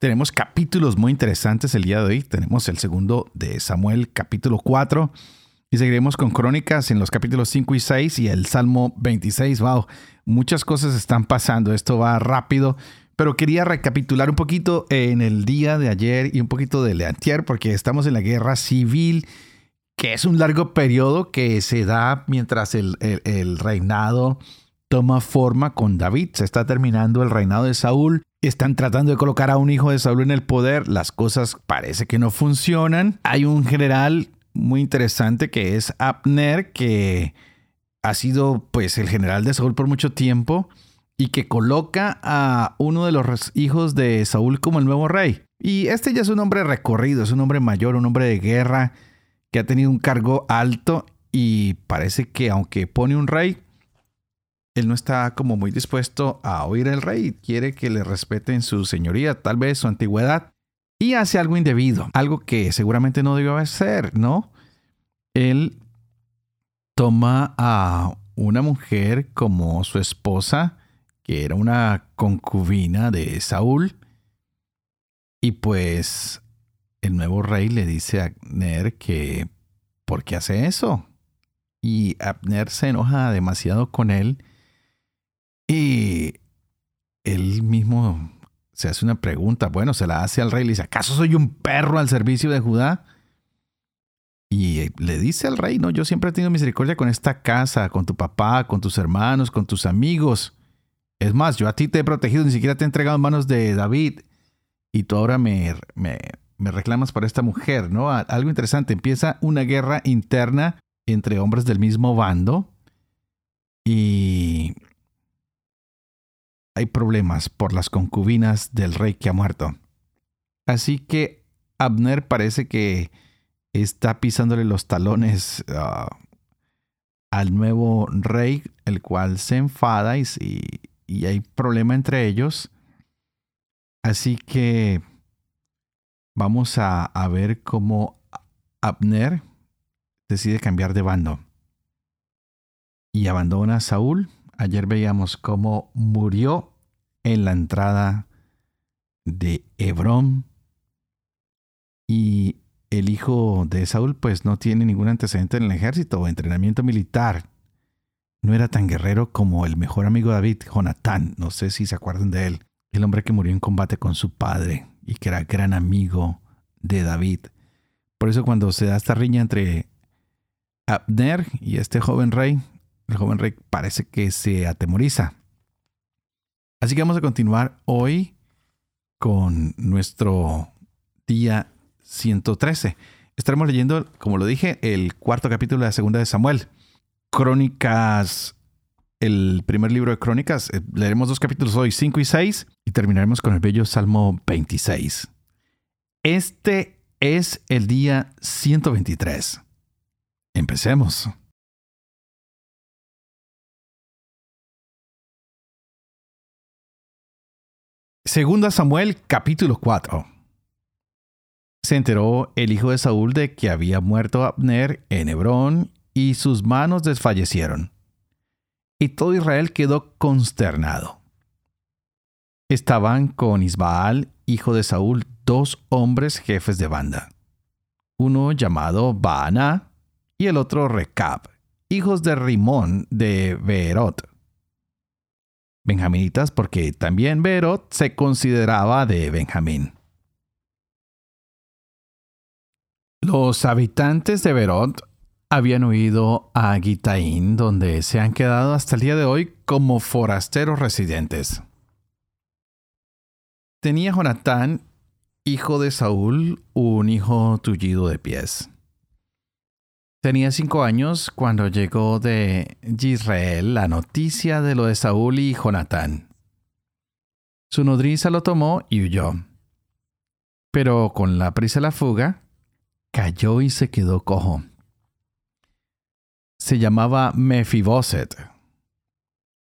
tenemos capítulos muy interesantes el día de hoy. Tenemos el segundo de Samuel, capítulo 4. Y seguiremos con crónicas en los capítulos 5 y 6 y el Salmo 26. Wow, muchas cosas están pasando. Esto va rápido. Pero quería recapitular un poquito en el día de ayer y un poquito de antier, porque estamos en la guerra civil, que es un largo periodo que se da mientras el, el reinado toma forma con David. Se está terminando el reinado de Saúl están tratando de colocar a un hijo de Saúl en el poder, las cosas parece que no funcionan. Hay un general muy interesante que es Abner, que ha sido pues el general de Saúl por mucho tiempo y que coloca a uno de los hijos de Saúl como el nuevo rey. Y este ya es un hombre recorrido, es un hombre mayor, un hombre de guerra que ha tenido un cargo alto y parece que aunque pone un rey, él no está como muy dispuesto a oír al rey, quiere que le respeten su señoría, tal vez su antigüedad, y hace algo indebido, algo que seguramente no debió hacer, ¿no? Él toma a una mujer como su esposa, que era una concubina de Saúl, y pues el nuevo rey le dice a Abner que, ¿por qué hace eso? Y Abner se enoja demasiado con él y él mismo se hace una pregunta, bueno, se la hace al rey, le dice, ¿acaso soy un perro al servicio de Judá? Y le dice al rey, no, yo siempre he tenido misericordia con esta casa, con tu papá, con tus hermanos, con tus amigos. Es más, yo a ti te he protegido, ni siquiera te he entregado en manos de David. Y tú ahora me, me, me reclamas por esta mujer, ¿no? Algo interesante, empieza una guerra interna entre hombres del mismo bando. Y hay problemas por las concubinas del rey que ha muerto. Así que Abner parece que está pisándole los talones ah, al nuevo rey, el cual se enfada y, hay problema entre ellos. Así que vamos a ver cómo Abner decide cambiar de bando y abandona a Saúl Ayer veíamos cómo murió en la entrada de Hebrón y el hijo de Saúl pues no tiene ningún antecedente en el ejército o entrenamiento militar. No era tan guerrero como el mejor amigo David, Jonatán. No sé si se acuerdan de él. El hombre que murió en combate con su padre y que era gran amigo de David. Por eso cuando se da esta riña entre Abner y este joven rey, el joven rey parece que se atemoriza. Así que vamos a continuar hoy con nuestro día 113. Estaremos leyendo, como lo dije, el cuarto capítulo de la segunda de Samuel. Crónicas, el primer libro de Crónicas. Eh, leeremos dos capítulos hoy, 5 y 6, y terminaremos con el bello Salmo 26. Este es el día 123. Empecemos. Segunda Samuel capítulo 4. Se enteró el hijo de Saúl de que había muerto Abner en Hebrón y sus manos desfallecieron. Y todo Israel quedó consternado. Estaban con Isbaal, hijo de Saúl, dos hombres jefes de banda. Uno llamado Baana y el otro Recab, hijos de Rimón de Beerot benjaminitas porque también Berot se consideraba de Benjamín. Los habitantes de Berot habían huido a Gitaín, donde se han quedado hasta el día de hoy como forasteros residentes. Tenía Jonatán, hijo de Saúl, un hijo tullido de pies. Tenía cinco años cuando llegó de Israel la noticia de lo de Saúl y Jonatán. Su nodriza lo tomó y huyó. pero con la prisa la fuga, cayó y se quedó cojo. Se llamaba Mefiboset.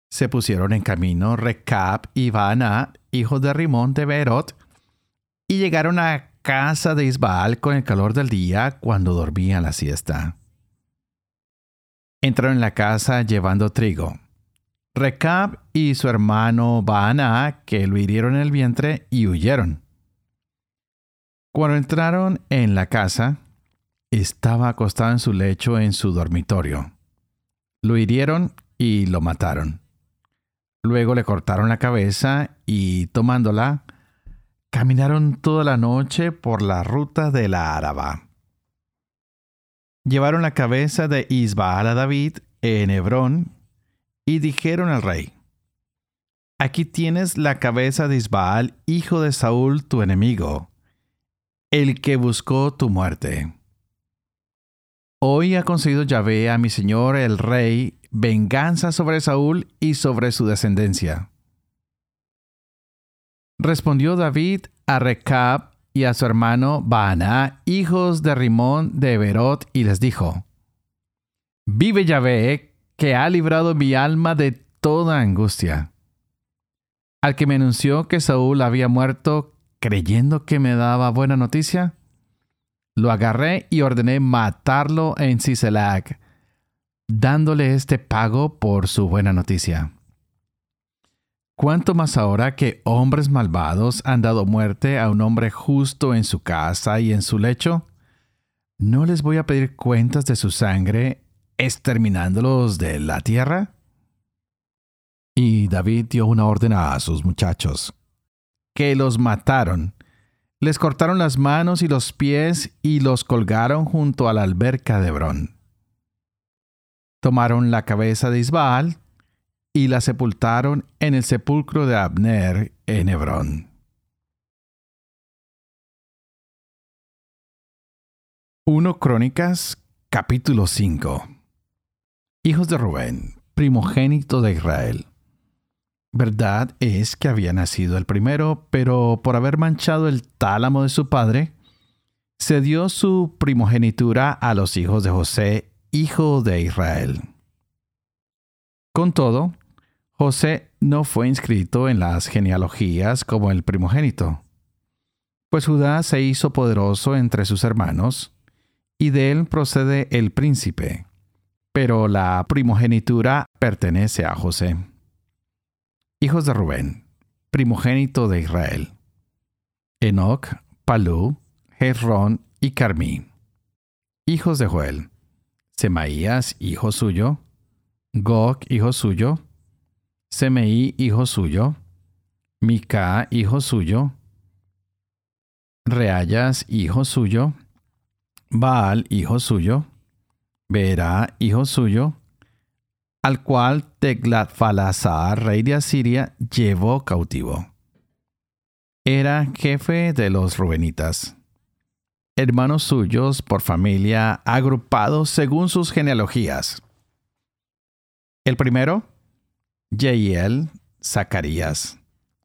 Se pusieron en camino Recap y Baana, hijos de Rimón de Berot, y llegaron a casa de Isbaal con el calor del día cuando dormía la siesta. Entraron en la casa llevando trigo. Recab y su hermano Baana, que lo hirieron en el vientre y huyeron. Cuando entraron en la casa, estaba acostado en su lecho en su dormitorio. Lo hirieron y lo mataron. Luego le cortaron la cabeza y tomándola, caminaron toda la noche por la ruta de la Áraba. Llevaron la cabeza de Isbaal a David en Hebrón y dijeron al rey, Aquí tienes la cabeza de Isbaal, hijo de Saúl, tu enemigo el que buscó tu muerte. Hoy ha concedido Yahvé a mi señor el rey venganza sobre Saúl y sobre su descendencia. Respondió David a Recab y a su hermano Baana, hijos de Rimón de Berot, y les dijo: Vive Yahvé, que ha librado mi alma de toda angustia. Al que me anunció que Saúl había muerto, creyendo que me daba buena noticia, lo agarré y ordené matarlo en Siselac, dándole este pago por su buena noticia. ¿Cuánto más ahora que hombres malvados han dado muerte a un hombre justo en su casa y en su lecho? ¿No les voy a pedir cuentas de su sangre, exterminándolos de la tierra? Y David dio una orden a sus muchachos que los mataron. Les cortaron las manos y los pies y los colgaron junto a la alberca de Hebrón. Tomaron la cabeza de Isbaal y la sepultaron en el sepulcro de Abner en Hebrón. 1 Crónicas capítulo 5 Hijos de Rubén, primogénito de Israel. Verdad es que había nacido el primero, pero por haber manchado el tálamo de su padre, se dio su primogenitura a los hijos de José, hijo de Israel. Con todo, José no fue inscrito en las genealogías como el primogénito, pues Judá se hizo poderoso entre sus hermanos, y de él procede el príncipe, pero la primogenitura pertenece a José. Hijos de Rubén, primogénito de Israel. Enoch, Palú, Hezrón y Carmí. Hijos de Joel. Semaías, hijo suyo. Gog, hijo suyo. Semeí, hijo suyo. Mica, hijo suyo. Reayas, hijo suyo. Baal, hijo suyo. Berá, hijo suyo al cual Teglatfalasar, rey de Asiria, llevó cautivo. Era jefe de los Rubenitas, hermanos suyos por familia agrupados según sus genealogías. El primero, Yeiel, Zacarías,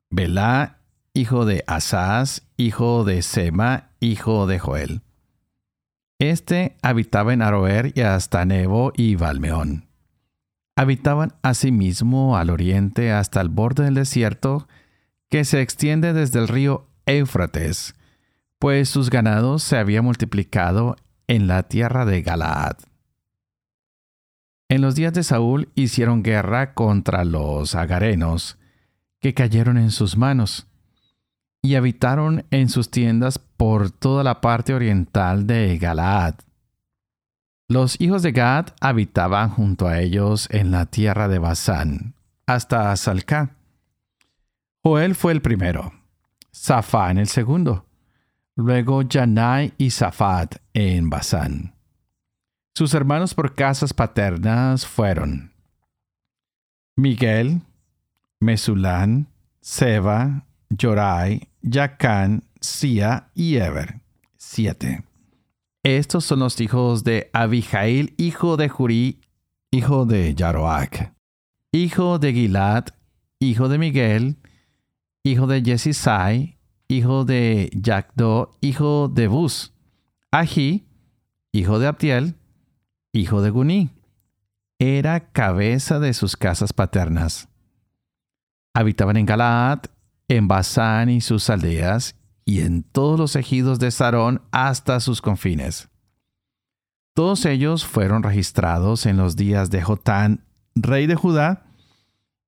Belá, hijo de Asaz, hijo de Sema, hijo de Joel. Este habitaba en Aroer y hasta Nebo y Valmeón habitaban asimismo al oriente hasta el borde del desierto que se extiende desde el río Éufrates, pues sus ganados se habían multiplicado en la tierra de Galaad. En los días de Saúl hicieron guerra contra los agarenos, que cayeron en sus manos, y habitaron en sus tiendas por toda la parte oriental de Galaad. Los hijos de Gad habitaban junto a ellos en la tierra de Basán, hasta Salcá. Joel fue el primero, en el segundo, luego Janai y Safat en Basán. Sus hermanos por casas paternas fueron Miguel, Mesulán, Seba, Jorai, Yacán, Sia y Eber, siete. Estos son los hijos de Abijail, hijo de Jurí, hijo de Yaroac, hijo de Gilad, hijo de Miguel, hijo de Jesisai, hijo de Yacdo, hijo de Bus. Ají, hijo de Abdiel, hijo de Guní. Era cabeza de sus casas paternas. Habitaban en Galaad, en Basán y sus aldeas, y en todos los ejidos de Sarón hasta sus confines. Todos ellos fueron registrados en los días de Jotán, rey de Judá,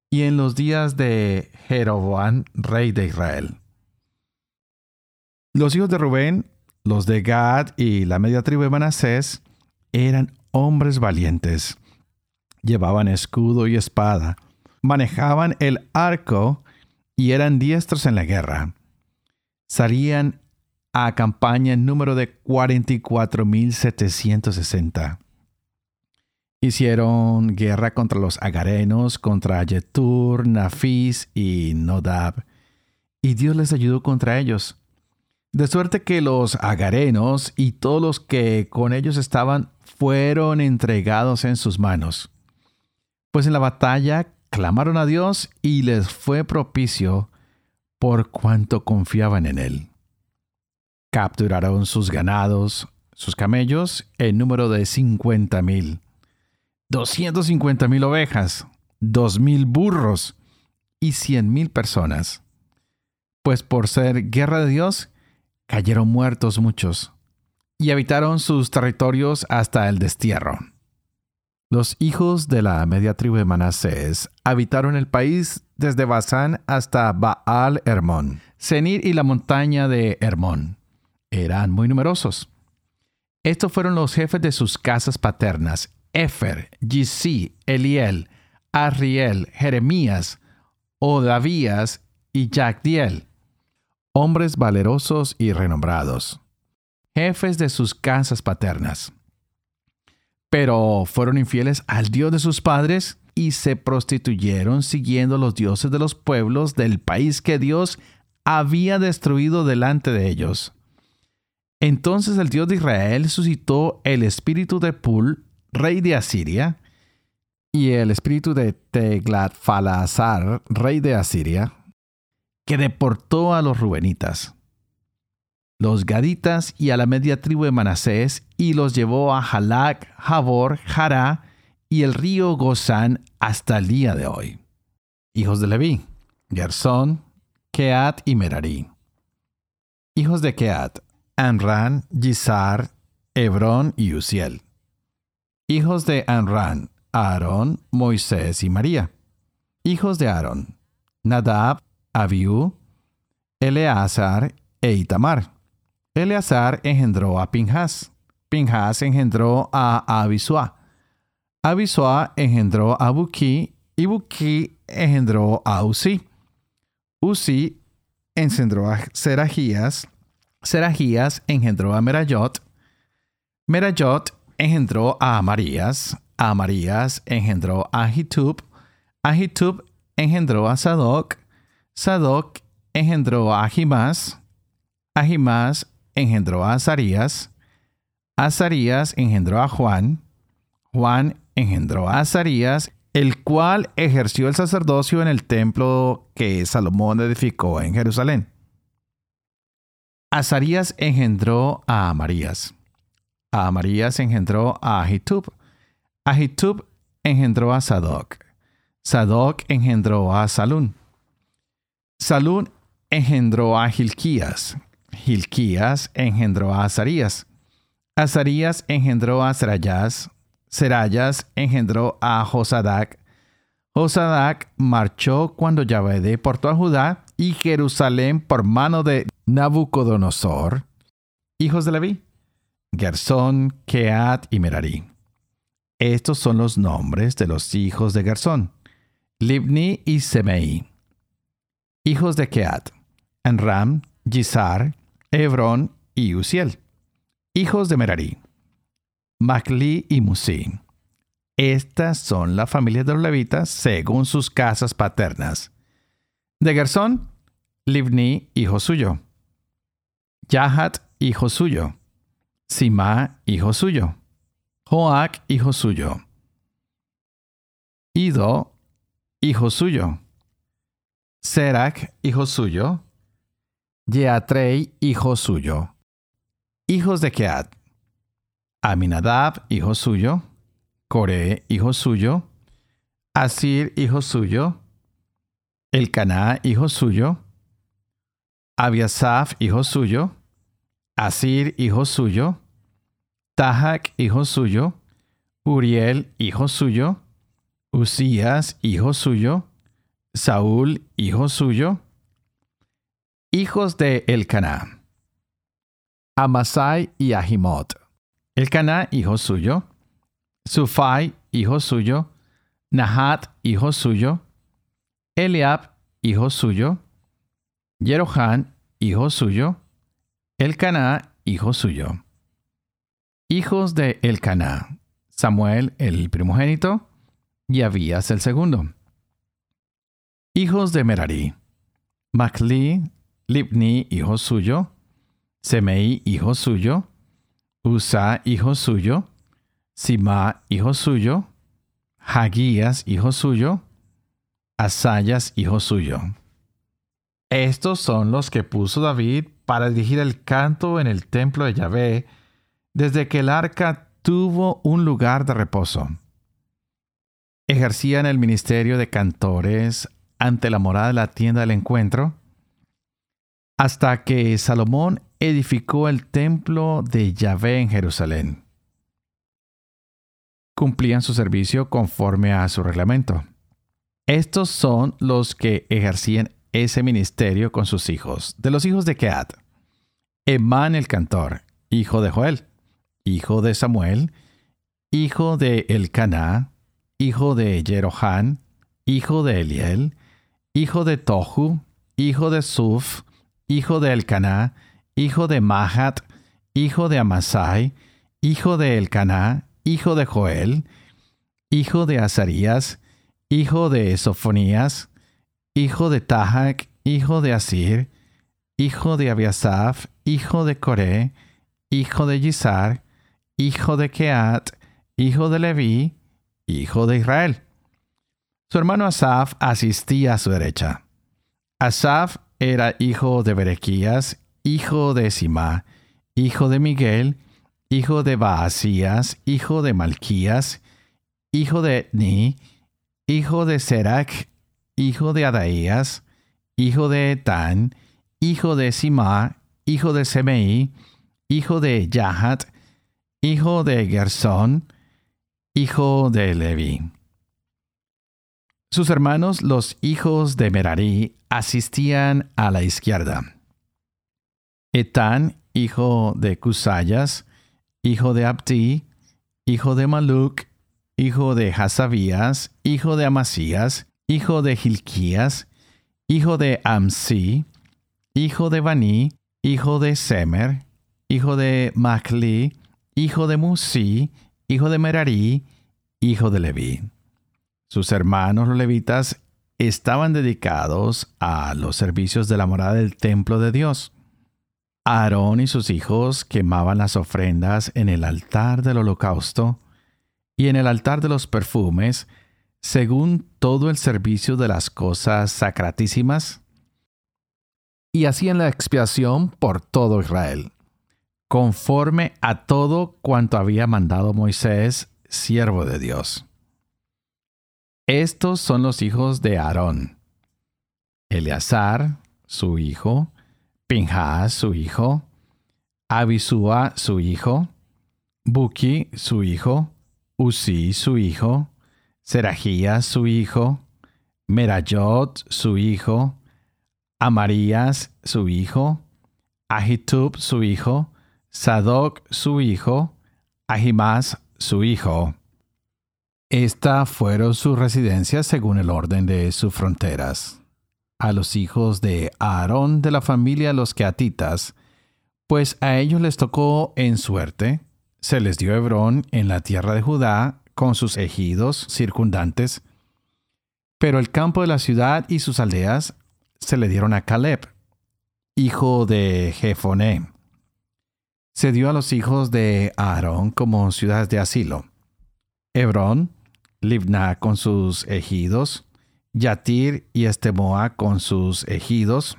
y en los días de Jeroboam, rey de Israel. Los hijos de Rubén, los de Gad y la media tribu de Manasés, eran hombres valientes. Llevaban escudo y espada, manejaban el arco y eran diestros en la guerra. Salían a campaña en número de 44.760. Hicieron guerra contra los agarenos, contra Yetur, Nafis y Nodab, y Dios les ayudó contra ellos. De suerte que los agarenos y todos los que con ellos estaban fueron entregados en sus manos. Pues en la batalla clamaron a Dios y les fue propicio por cuanto confiaban en Él. Capturaron sus ganados, sus camellos, en número de cincuenta mil 250 mil ovejas, dos mil burros y cien mil personas. Pues por ser guerra de Dios, cayeron muertos muchos, y habitaron sus territorios hasta el destierro. Los hijos de la media tribu de Manasés habitaron el país desde Basán hasta Baal Hermón, Senir y la montaña de Hermón. Eran muy numerosos. Estos fueron los jefes de sus casas paternas, Efer, Gisi, Eliel, Arriel, Jeremías, Odavías y Jacdiel, hombres valerosos y renombrados, jefes de sus casas paternas. Pero fueron infieles al Dios de sus padres y se prostituyeron siguiendo los dioses de los pueblos del país que Dios había destruido delante de ellos. Entonces el Dios de Israel suscitó el espíritu de Pul, rey de Asiria, y el espíritu de Teglat-Falasar, rey de Asiria, que deportó a los rubenitas, los gaditas y a la media tribu de Manasés, y los llevó a Halak, Jabor, Jara y el río Gozán hasta el día de hoy. Hijos de Leví, Gersón, Keat y Merari. Hijos de Keat, Anran, Gizar, Hebrón y Uziel hijos de Anran, Aarón, Moisés y María. Hijos de Aarón, Nadab, Abiú, Eleazar e Itamar. Eleazar engendró a Pinjas. Pinjas engendró a Abisua. Abisua engendró a Buki y Buki engendró a Uzi. Uzi engendró a Seragías. Seragías engendró a Merayot. Merayot engendró a Amarías, Amarías engendró a Hitub, Ahitub engendró a Sadoc, Sadoc engendró a Ahimás, Ahimás engendró a Azarías, Azarías engendró a Juan, Juan engendró a Azarías, el cual ejerció el sacerdocio en el templo que Salomón edificó en Jerusalén. Azarías engendró a Amarías. A Amarías engendró a Ahitub. Ahitub engendró a Sadoc. Sadoc engendró a Salún. Salún engendró a Gilquías. Gilquías engendró a Azarías. Azarías engendró a Serayas. Serayas engendró a Josadac. Josadac marchó cuando Yahvé deportó a Judá y Jerusalén por mano de Nabucodonosor. Hijos de Leví. Gersón, Keat y Merari. Estos son los nombres de los hijos de Gersón, Libni y Semei. Hijos de Keat, Enram, Gizar, Hebrón y Uziel. Hijos de Merari, Macli y Musi. Estas son las familias de los levitas según sus casas paternas. De Gersón, Libni, hijo suyo. Yahat, hijo suyo. Sima, hijo suyo. Joac, hijo suyo. Ido, hijo suyo. Serac, hijo suyo. Yeatrei, hijo suyo. Hijos de Keat. Aminadab, hijo suyo. Core, hijo suyo. Asir, hijo suyo. Elcaná, hijo suyo. Abiasaf, hijo suyo. Asir, hijo suyo. Tahak, hijo suyo. Uriel, hijo suyo. Usías, hijo suyo. Saúl, hijo suyo. Hijos de Elcaná. Amasai y Ahimot. Elcaná, hijo suyo. Sufai, hijo suyo. Nahat, hijo suyo. Eliab, hijo suyo. Jerohan, hijo suyo. Elcaná, hijo suyo. Hijos de Elcaná. Samuel, el primogénito, y Abías el segundo. Hijos de Merari. Macli, Libni, hijo suyo. Semei, hijo suyo. Usa, hijo suyo. Sima, hijo suyo. Hagías, hijo suyo. Asayas, hijo suyo. Estos son los que puso David para dirigir el canto en el templo de Yahvé desde que el arca tuvo un lugar de reposo. Ejercían el ministerio de cantores ante la morada de la tienda del encuentro hasta que Salomón edificó el templo de Yahvé en Jerusalén. Cumplían su servicio conforme a su reglamento. Estos son los que ejercían ese ministerio con sus hijos. De los hijos de Keat, Emán el cantor, hijo de Joel, hijo de Samuel, hijo de Elcaná, hijo de Jerohán, hijo de Eliel, hijo de Tohu, hijo de Suf, hijo de Elcaná, hijo de Mahat, hijo de Amasai, hijo de Elcaná, hijo de Joel, hijo de Azarías, hijo de Sofonías, hijo de Tahak, hijo de Asir, hijo de Abiasaf, hijo de Coré, hijo de Yisar, hijo de Keat, hijo de Leví, hijo de Israel. Su hermano Asaf asistía a su derecha. Asaf era hijo de Berequías, hijo de Simá, hijo de Miguel, hijo de Baasías, hijo de Malquías, hijo de Etni, hijo de Serac, hijo de Adaías, hijo de Etán, hijo de Simá, hijo de Semei, hijo de Yahat, hijo de Gersón, hijo de Levi. Sus hermanos, los hijos de Merari, asistían a la izquierda. Etán, hijo de Cusayas, hijo de Abdi, hijo de Maluk, hijo de Hasabías, hijo de Amasías, hijo de Hilquías, hijo de Amsi, hijo de Bani, hijo de Semer, hijo de Macli, hijo de Musi, hijo de Merari, hijo de Leví. Sus hermanos los levitas estaban dedicados a los servicios de la morada del templo de Dios. Aarón y sus hijos quemaban las ofrendas en el altar del holocausto y en el altar de los perfumes, según todo el servicio de las cosas sacratísimas, y hacían la expiación por todo Israel, conforme a todo cuanto había mandado Moisés, siervo de Dios. Estos son los hijos de Aarón. Eleazar, su hijo, Pinhas, su hijo, Abisúa, su hijo, Buki, su hijo, Uzi, su hijo, Seragías, su hijo, Merayot, su hijo, Amarías, su hijo, Ahitub, su hijo, Sadoc, su hijo, Ahimás, su hijo. Esta fueron sus residencias según el orden de sus fronteras a los hijos de Aarón de la familia los Keatitas, pues a ellos les tocó en suerte, se les dio Hebrón en la tierra de Judá con sus ejidos circundantes, pero el campo de la ciudad y sus aldeas se le dieron a Caleb, hijo de Jefoné. Se dio a los hijos de Aarón como ciudades de asilo. Hebrón, Libna con sus ejidos, Yatir y Estemoa con sus ejidos,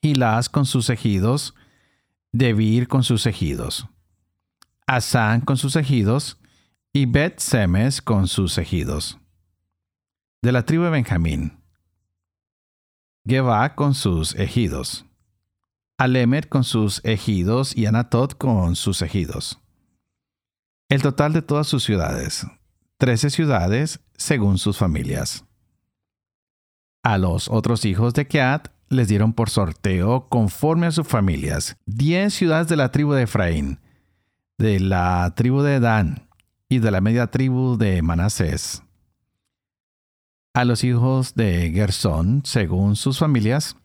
Hilás con sus ejidos, Debir con sus ejidos, Asán con sus ejidos, y Bet Semes con sus ejidos. De la tribu de Benjamín, Geba con sus ejidos, Alemet con sus ejidos y Anatot con sus ejidos. El total de todas sus ciudades, trece ciudades según sus familias. A los otros hijos de Keat les dieron por sorteo, conforme a sus familias, diez ciudades de la tribu de Efraín, de la tribu de Dan y de la media tribu de Manasés. A los hijos de Gersón, según sus familias,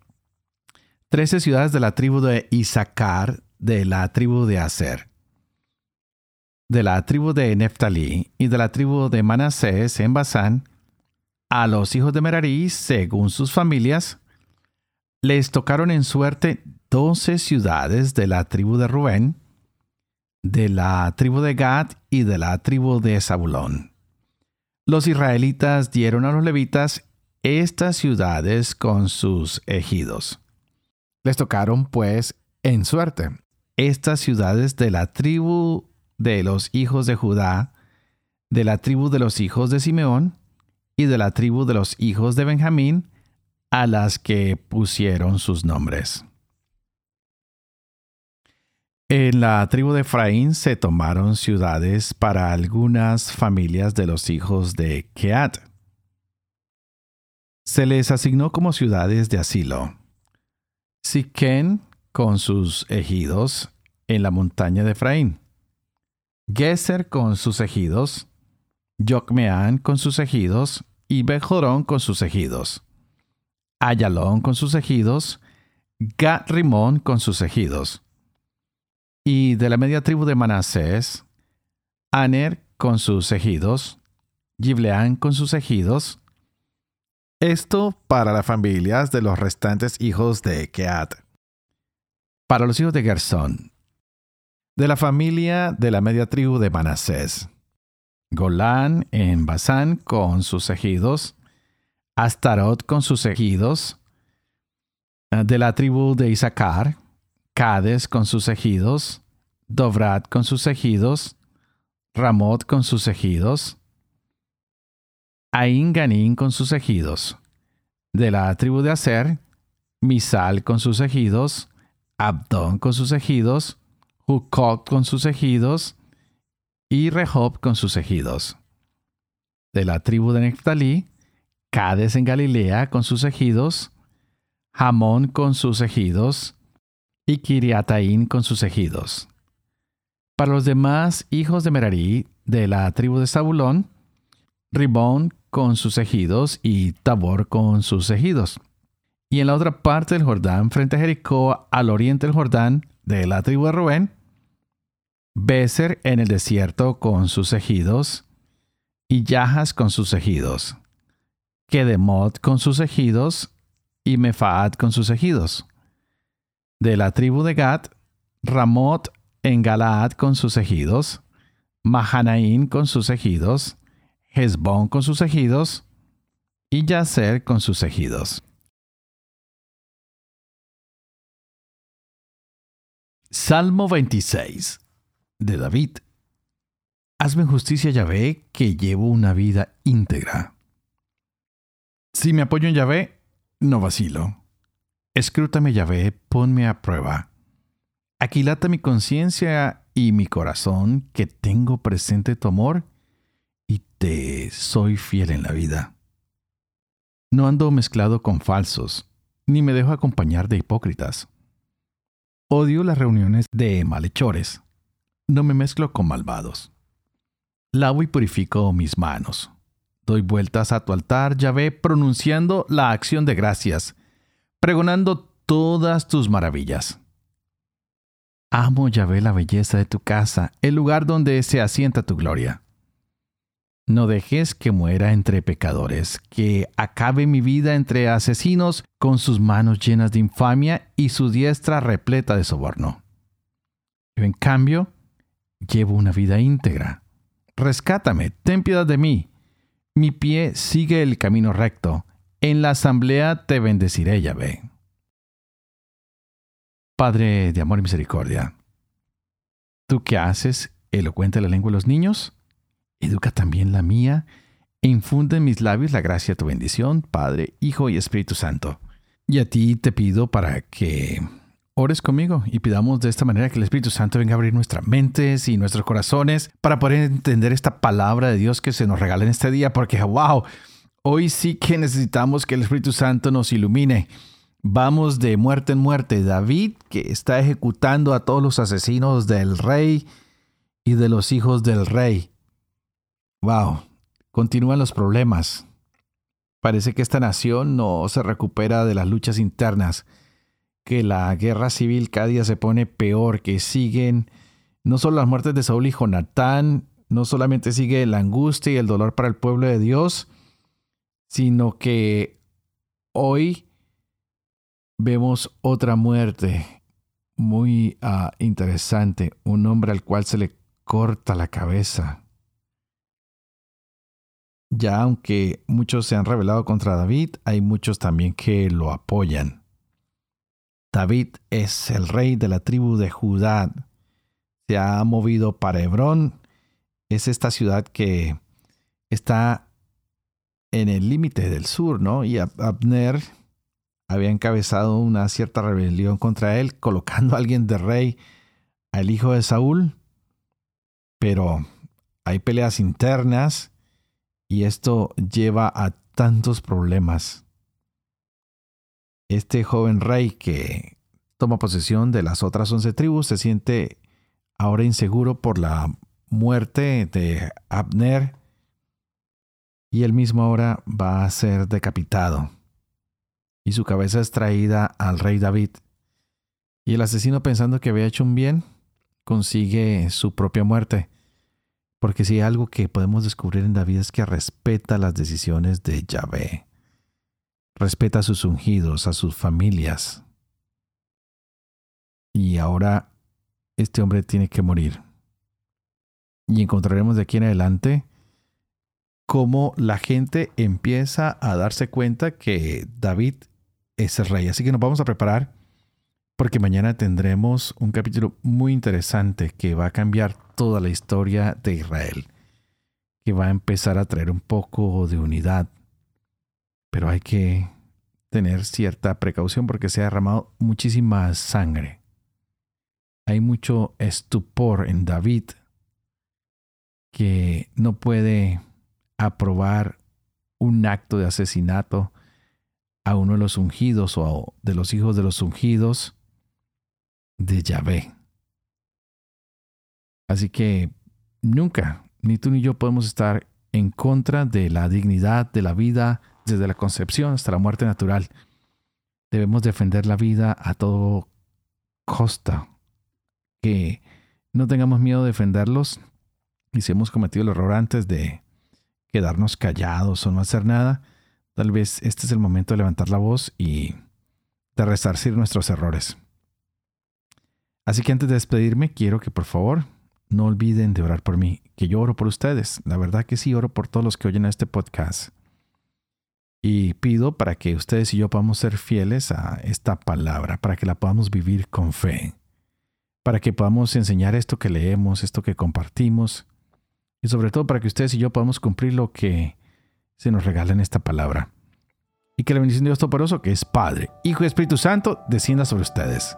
trece ciudades de la tribu de Isaacar, de la tribu de Aser, de la tribu de Neftalí y de la tribu de Manasés en Basán, a los hijos de Merarí, según sus familias, les tocaron en suerte doce ciudades de la tribu de Rubén, de la tribu de Gad y de la tribu de Zabulón. Los israelitas dieron a los levitas estas ciudades con sus ejidos. Les tocaron, pues, en suerte estas ciudades de la tribu de los hijos de Judá, de la tribu de los hijos de Simeón y de la tribu de los hijos de Benjamín, a las que pusieron sus nombres. En la tribu de Efraín se tomaron ciudades para algunas familias de los hijos de Keat. Se les asignó como ciudades de asilo. Siquén con sus ejidos en la montaña de Efraín. Geser con sus ejidos. Yocmeán con sus ejidos y Bejorón con sus ejidos. Ayalón con sus ejidos, Gat Rimón con sus ejidos. Y de la media tribu de Manasés, Aner con sus ejidos, Gibleán con sus ejidos. Esto para las familias de los restantes hijos de Keat. Para los hijos de Gersón, de la familia de la media tribu de Manasés, Golán en Basán con sus ejidos, Astarot con sus ejidos, eh, de la tribu de Isaacar, Cades con sus ejidos, Dovrat con sus ejidos, Ramot con sus ejidos, Ain Ganín con sus ejidos, de la tribu de Aser, Misal con sus ejidos, Abdón con sus ejidos, Hukok con sus ejidos, y Rehob con sus ejidos. De la tribu de Neftalí, Cades en Galilea con sus ejidos, Hamón con sus ejidos, y Kiriataín con sus ejidos. Para los demás hijos de Merarí de la tribu de Zabulón, Ribón con sus ejidos y Tabor con sus ejidos. Y en la otra parte del Jordán, frente a Jericó, al oriente del Jordán, de la tribu de Rubén, Beser en el desierto con sus ejidos, y Yajas con sus ejidos. Kedemot con sus ejidos y Mefaat con sus ejidos. De la tribu de Gad, Ramot en Galaad con sus ejidos, Mahanaín con sus ejidos, Hezbón con sus ejidos, y Yaser con sus ejidos. Salmo 26 de David. Hazme justicia, Yahvé, que llevo una vida íntegra. Si me apoyo en Yahvé, no vacilo. Escrútame, Yahvé, ponme a prueba. Aquilata mi conciencia y mi corazón, que tengo presente tu amor y te soy fiel en la vida. No ando mezclado con falsos, ni me dejo acompañar de hipócritas. Odio las reuniones de malhechores. No me mezclo con malvados. Lavo y purifico mis manos Doy vueltas a tu altar, Yahvé, pronunciando la acción de gracias, pregonando todas tus maravillas. Amo, Yahvé, la belleza de tu casa, el lugar donde se asienta tu gloria. No dejes que muera entre pecadores, que acabe mi vida entre asesinos con sus manos llenas de infamia y su diestra repleta de soborno. Yo, en cambio, llevo una vida íntegra. Rescátame, ten piedad de mí mi pie sigue el camino recto. En la asamblea te bendeciré, Yahvé. Padre de amor y misericordia, tú que haces elocuente la lengua de los niños, educa también la mía e infunde en mis labios la gracia de tu bendición, Padre, Hijo y Espíritu Santo. Y a ti te pido para que ores conmigo y pidamos de esta manera que el Espíritu Santo venga a abrir nuestras mentes y nuestros corazones para poder entender esta palabra de Dios que se nos regala en este día, porque wow, hoy sí que necesitamos que el Espíritu Santo nos ilumine Vamos de muerte en muerte. David, que está ejecutando a todos los asesinos del rey y de los hijos del rey. Wow, continúan los problemas. Parece que esta nación no se recupera de las luchas internas, que la guerra civil cada día se pone peor, que siguen no solo las muertes de Saúl y Jonatán, no solamente sigue la angustia y el dolor para el pueblo de Dios, sino que hoy vemos otra muerte muy ah, interesante, un hombre al cual se le corta la cabeza. Ya aunque muchos se han rebelado contra David, hay muchos también que lo apoyan. David es el rey de la tribu de Judá. Se ha movido para Hebrón. Es esta ciudad que está en el límite del sur, ¿no? Y Abner había encabezado una cierta rebelión contra él, colocando a alguien de rey al hijo de Saúl. Pero hay peleas internas y esto lleva a tantos problemas. Este joven rey que toma posesión de las otras once tribus se siente ahora inseguro por la muerte de Abner y él mismo ahora va a ser decapitado y su cabeza es traída al rey David. Y el asesino pensando que había hecho un bien, consigue su propia muerte. Porque si hay algo que podemos descubrir en David es que respeta las decisiones de Yahvé. Respeta a sus ungidos, a sus familias. Y ahora este hombre tiene que morir. Y encontraremos de aquí en adelante cómo la gente empieza a darse cuenta que David ese rey. Así que nos vamos a preparar porque mañana tendremos un capítulo muy interesante que va a cambiar toda la historia de Israel, que va a empezar a traer un poco de unidad. Pero hay que tener cierta precaución porque se ha derramado muchísima sangre. Hay mucho estupor en David que no puede aprobar un acto de asesinato a uno de los ungidos o de los hijos de los ungidos de Yahvé. Así que nunca, ni tú ni yo podemos estar en contra de la dignidad de la vida desde la concepción hasta la muerte natural. Debemos defender la vida a todo costa. Que no tengamos miedo de defenderlos. Y si hemos cometido el error antes de quedarnos callados o no hacer nada, Tal vez este es el momento de levantar la voz y de resarcir nuestros errores. Así que antes de despedirme, quiero que por favor no olviden de orar por mí, que yo oro por ustedes. La verdad que sí, oro por todos los que oyen este podcast. Y pido para que ustedes y yo podamos ser fieles a esta palabra, para que la podamos vivir con fe, para que podamos enseñar esto que leemos, esto que compartimos, y sobre todo para que ustedes y yo podamos cumplir lo que se nos regala en esta palabra. Y que la bendición de Dios Todopoderoso, que es Padre, Hijo y Espíritu Santo, descienda sobre ustedes.